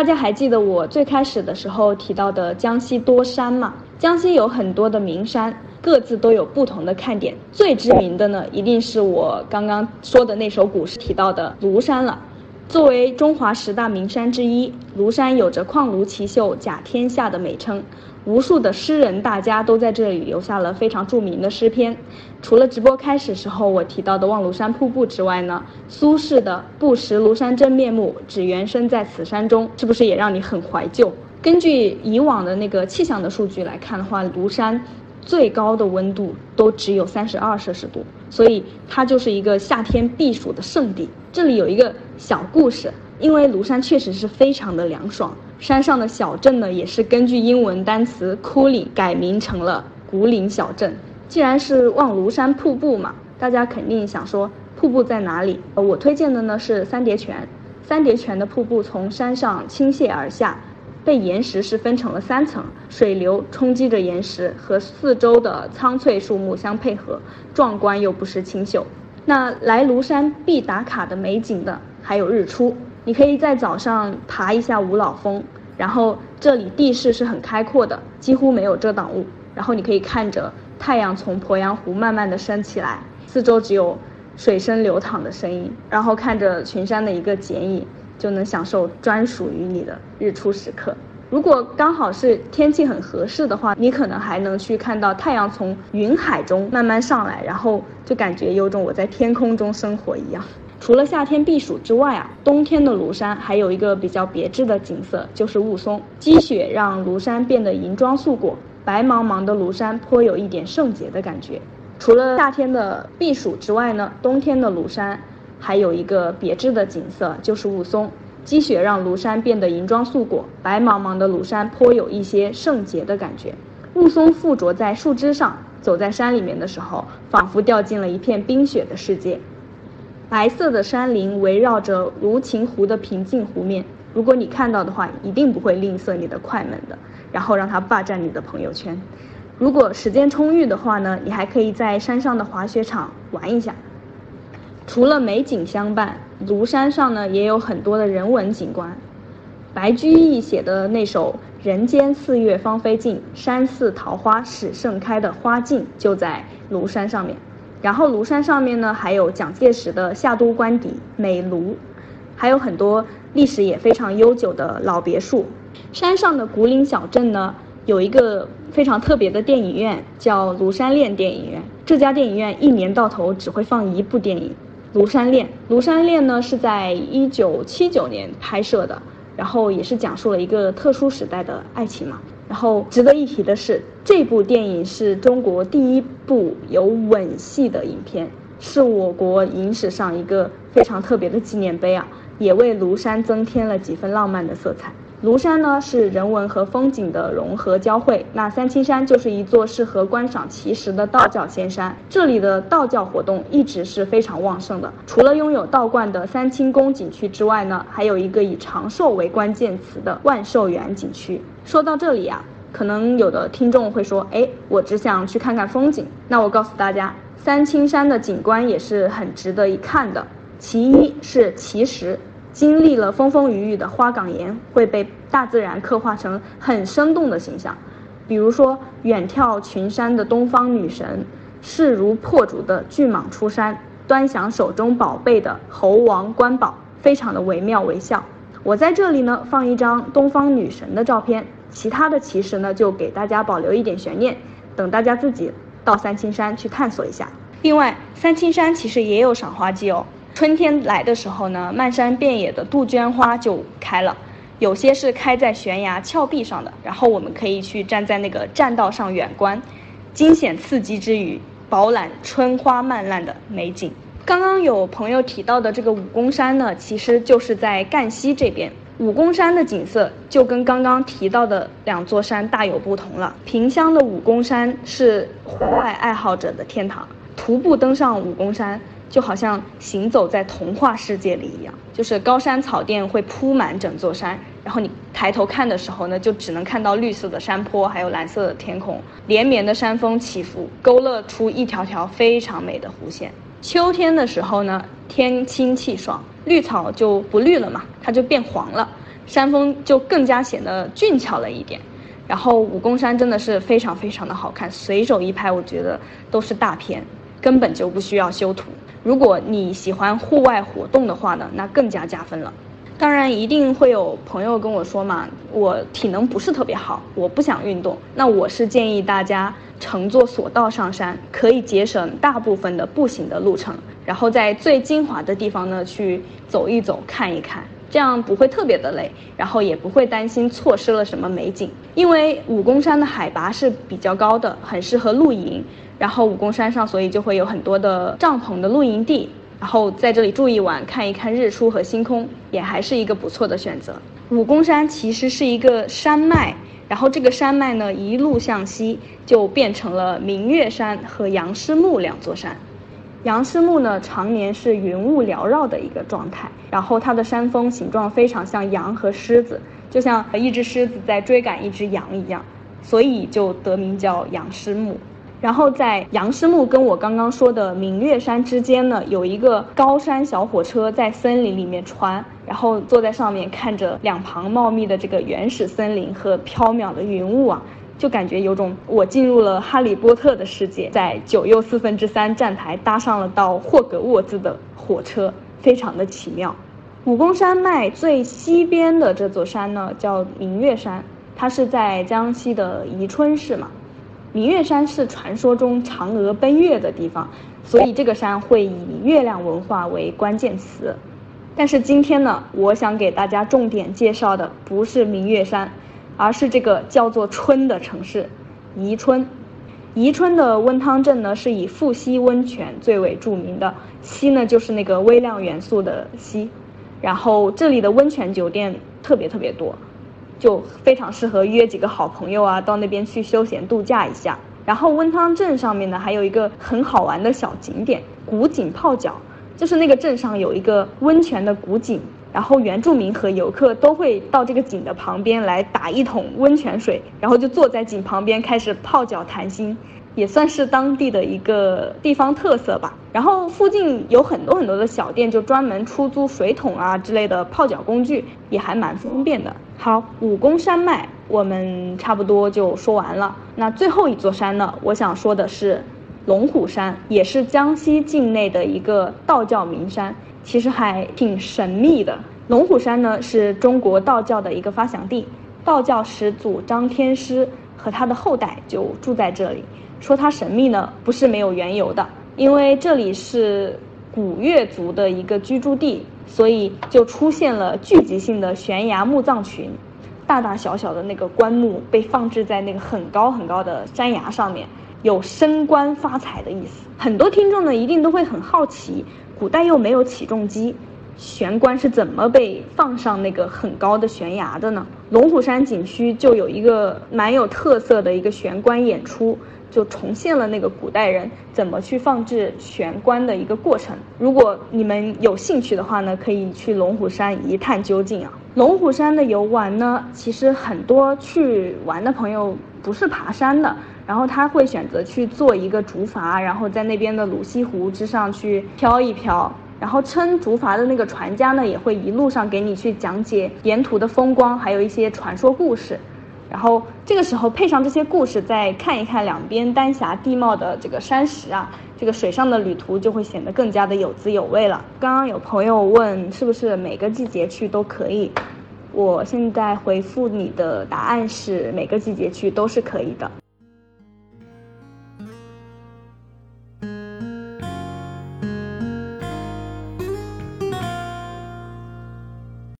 大家还记得我最开始的时候提到的江西多山吗？江西有很多的名山，各自都有不同的看点。最知名的呢，一定是我刚刚说的那首古诗提到的庐山了。作为中华十大名山之一，庐山有着“旷庐奇秀，甲天下”的美称，无数的诗人大家都在这里留下了非常著名的诗篇。除了直播开始时候我提到的望庐山瀑布之外呢，苏轼的“不识庐山真面目，只缘身在此山中”是不是也让你很怀旧？根据以往的那个气象的数据来看的话，庐山最高的温度都只有三十二摄氏度，所以它就是一个夏天避暑的圣地。这里有一个小故事，因为庐山确实是非常的凉爽，山上的小镇呢也是根据英文单词 cooling 改名成了古岭小镇。既然是望庐山瀑布嘛，大家肯定想说瀑布在哪里？我推荐的呢是三叠泉，三叠泉的瀑布从山上倾泻而下，被岩石是分成了三层，水流冲击着岩石和四周的苍翠树木相配合，壮观又不失清秀。那来庐山必打卡的美景的还有日出，你可以在早上爬一下五老峰，然后这里地势是很开阔的，几乎没有遮挡物，然后你可以看着太阳从鄱阳湖慢慢的升起来，四周只有水声流淌的声音，然后看着群山的一个剪影，就能享受专属于你的日出时刻。如果刚好是天气很合适的话，你可能还能去看到太阳从云海中慢慢上来，然后就感觉有种我在天空中生活一样。除了夏天避暑之外啊，冬天的庐山还有一个比较别致的景色，就是雾凇。积雪让庐山变得银装素裹，白茫茫的庐山颇有一点圣洁的感觉。除了夏天的避暑之外呢，冬天的庐山还有一个别致的景色，就是雾凇。积雪让庐山变得银装素裹，白茫茫的庐山颇有一些圣洁的感觉。雾凇附着在树枝上，走在山里面的时候，仿佛掉进了一片冰雪的世界。白色的山林围绕着如琴湖的平静湖面，如果你看到的话，一定不会吝啬你的快门的，然后让它霸占你的朋友圈。如果时间充裕的话呢，你还可以在山上的滑雪场玩一下。除了美景相伴，庐山上呢也有很多的人文景观。白居易写的那首“人间四月芳菲尽，山寺桃花始盛开”的花径就在庐山上面。然后庐山上面呢还有蒋介石的夏都官邸美庐，还有很多历史也非常悠久的老别墅。山上的古岭小镇呢有一个非常特别的电影院，叫庐山恋电影院。这家电影院一年到头只会放一部电影。庐山恋，庐山恋呢是在一九七九年拍摄的，然后也是讲述了一个特殊时代的爱情嘛。然后值得一提的是，这部电影是中国第一部有吻戏的影片，是我国影史上一个非常特别的纪念碑啊，也为庐山增添了几分浪漫的色彩。庐山呢是人文和风景的融合交汇，那三清山就是一座适合观赏奇石的道教仙山。这里的道教活动一直是非常旺盛的。除了拥有道观的三清宫景区之外呢，还有一个以长寿为关键词的万寿园景区。说到这里啊，可能有的听众会说，哎，我只想去看看风景。那我告诉大家，三清山的景观也是很值得一看的。其一是奇石。经历了风风雨雨的花岗岩会被大自然刻画成很生动的形象，比如说远眺群山的东方女神，势如破竹的巨蟒出山，端详手中宝贝的猴王官宝，非常的惟妙惟肖。我在这里呢放一张东方女神的照片，其他的其实呢就给大家保留一点悬念，等大家自己到三清山去探索一下。另外，三清山其实也有赏花季哦。春天来的时候呢，漫山遍野的杜鹃花就开了，有些是开在悬崖峭壁上的，然后我们可以去站在那个栈道上远观，惊险刺激之余，饱览春花漫烂的美景。刚刚有朋友提到的这个武功山呢，其实就是在赣西这边。武功山的景色就跟刚刚提到的两座山大有不同了。萍乡的武功山是户外爱好者的天堂，徒步登上武功山。就好像行走在童话世界里一样，就是高山草甸会铺满整座山，然后你抬头看的时候呢，就只能看到绿色的山坡，还有蓝色的天空，连绵的山峰起伏，勾勒出一条条非常美的弧线。秋天的时候呢，天清气爽，绿草就不绿了嘛，它就变黄了，山峰就更加显得俊俏了一点。然后武功山真的是非常非常的好看，随手一拍，我觉得都是大片，根本就不需要修图。如果你喜欢户外活动的话呢，那更加加分了。当然，一定会有朋友跟我说嘛，我体能不是特别好，我不想运动。那我是建议大家乘坐索道上山，可以节省大部分的步行的路程，然后在最精华的地方呢去走一走，看一看。这样不会特别的累，然后也不会担心错失了什么美景。因为武功山的海拔是比较高的，很适合露营。然后武功山上，所以就会有很多的帐篷的露营地，然后在这里住一晚，看一看日出和星空，也还是一个不错的选择。武功山其实是一个山脉，然后这个山脉呢一路向西，就变成了明月山和杨师木两座山。杨师木呢，常年是云雾缭绕的一个状态，然后它的山峰形状非常像羊和狮子，就像一只狮子在追赶一只羊一样，所以就得名叫杨师木。然后在杨师木跟我刚刚说的明月山之间呢，有一个高山小火车在森林里面穿，然后坐在上面看着两旁茂密的这个原始森林和飘渺的云雾啊。就感觉有种我进入了哈利波特的世界，在九又四分之三站台搭上了到霍格沃兹的火车，非常的奇妙。武功山脉最西边的这座山呢，叫明月山，它是在江西的宜春市嘛。明月山是传说中嫦娥奔月的地方，所以这个山会以月亮文化为关键词。但是今天呢，我想给大家重点介绍的不是明月山。而是这个叫做春的城市，宜春。宜春的温汤镇呢，是以富硒温泉最为著名的。硒呢，就是那个微量元素的硒。然后这里的温泉酒店特别特别多，就非常适合约几个好朋友啊，到那边去休闲度假一下。然后温汤镇上面呢，还有一个很好玩的小景点——古井泡脚，就是那个镇上有一个温泉的古井。然后原住民和游客都会到这个井的旁边来打一桶温泉水，然后就坐在井旁边开始泡脚谈心，也算是当地的一个地方特色吧。然后附近有很多很多的小店，就专门出租水桶啊之类的泡脚工具，也还蛮方便的。好，武功山脉我们差不多就说完了。那最后一座山呢，我想说的是龙虎山，也是江西境内的一个道教名山。其实还挺神秘的。龙虎山呢，是中国道教的一个发祥地，道教始祖张天师和他的后代就住在这里。说它神秘呢，不是没有缘由的，因为这里是古越族的一个居住地，所以就出现了聚集性的悬崖墓葬群，大大小小的那个棺木被放置在那个很高很高的山崖上面，有升官发财的意思。很多听众呢，一定都会很好奇。古代又没有起重机，悬棺是怎么被放上那个很高的悬崖的呢？龙虎山景区就有一个蛮有特色的一个悬棺演出，就重现了那个古代人怎么去放置悬棺的一个过程。如果你们有兴趣的话呢，可以去龙虎山一探究竟啊。龙虎山的游玩呢，其实很多去玩的朋友不是爬山的。然后他会选择去做一个竹筏，然后在那边的鲁西湖之上去漂一漂。然后撑竹筏的那个船家呢，也会一路上给你去讲解沿途的风光，还有一些传说故事。然后这个时候配上这些故事，再看一看两边丹霞地貌的这个山石啊，这个水上的旅途就会显得更加的有滋有味了。刚刚有朋友问是不是每个季节去都可以，我现在回复你的答案是每个季节去都是可以的。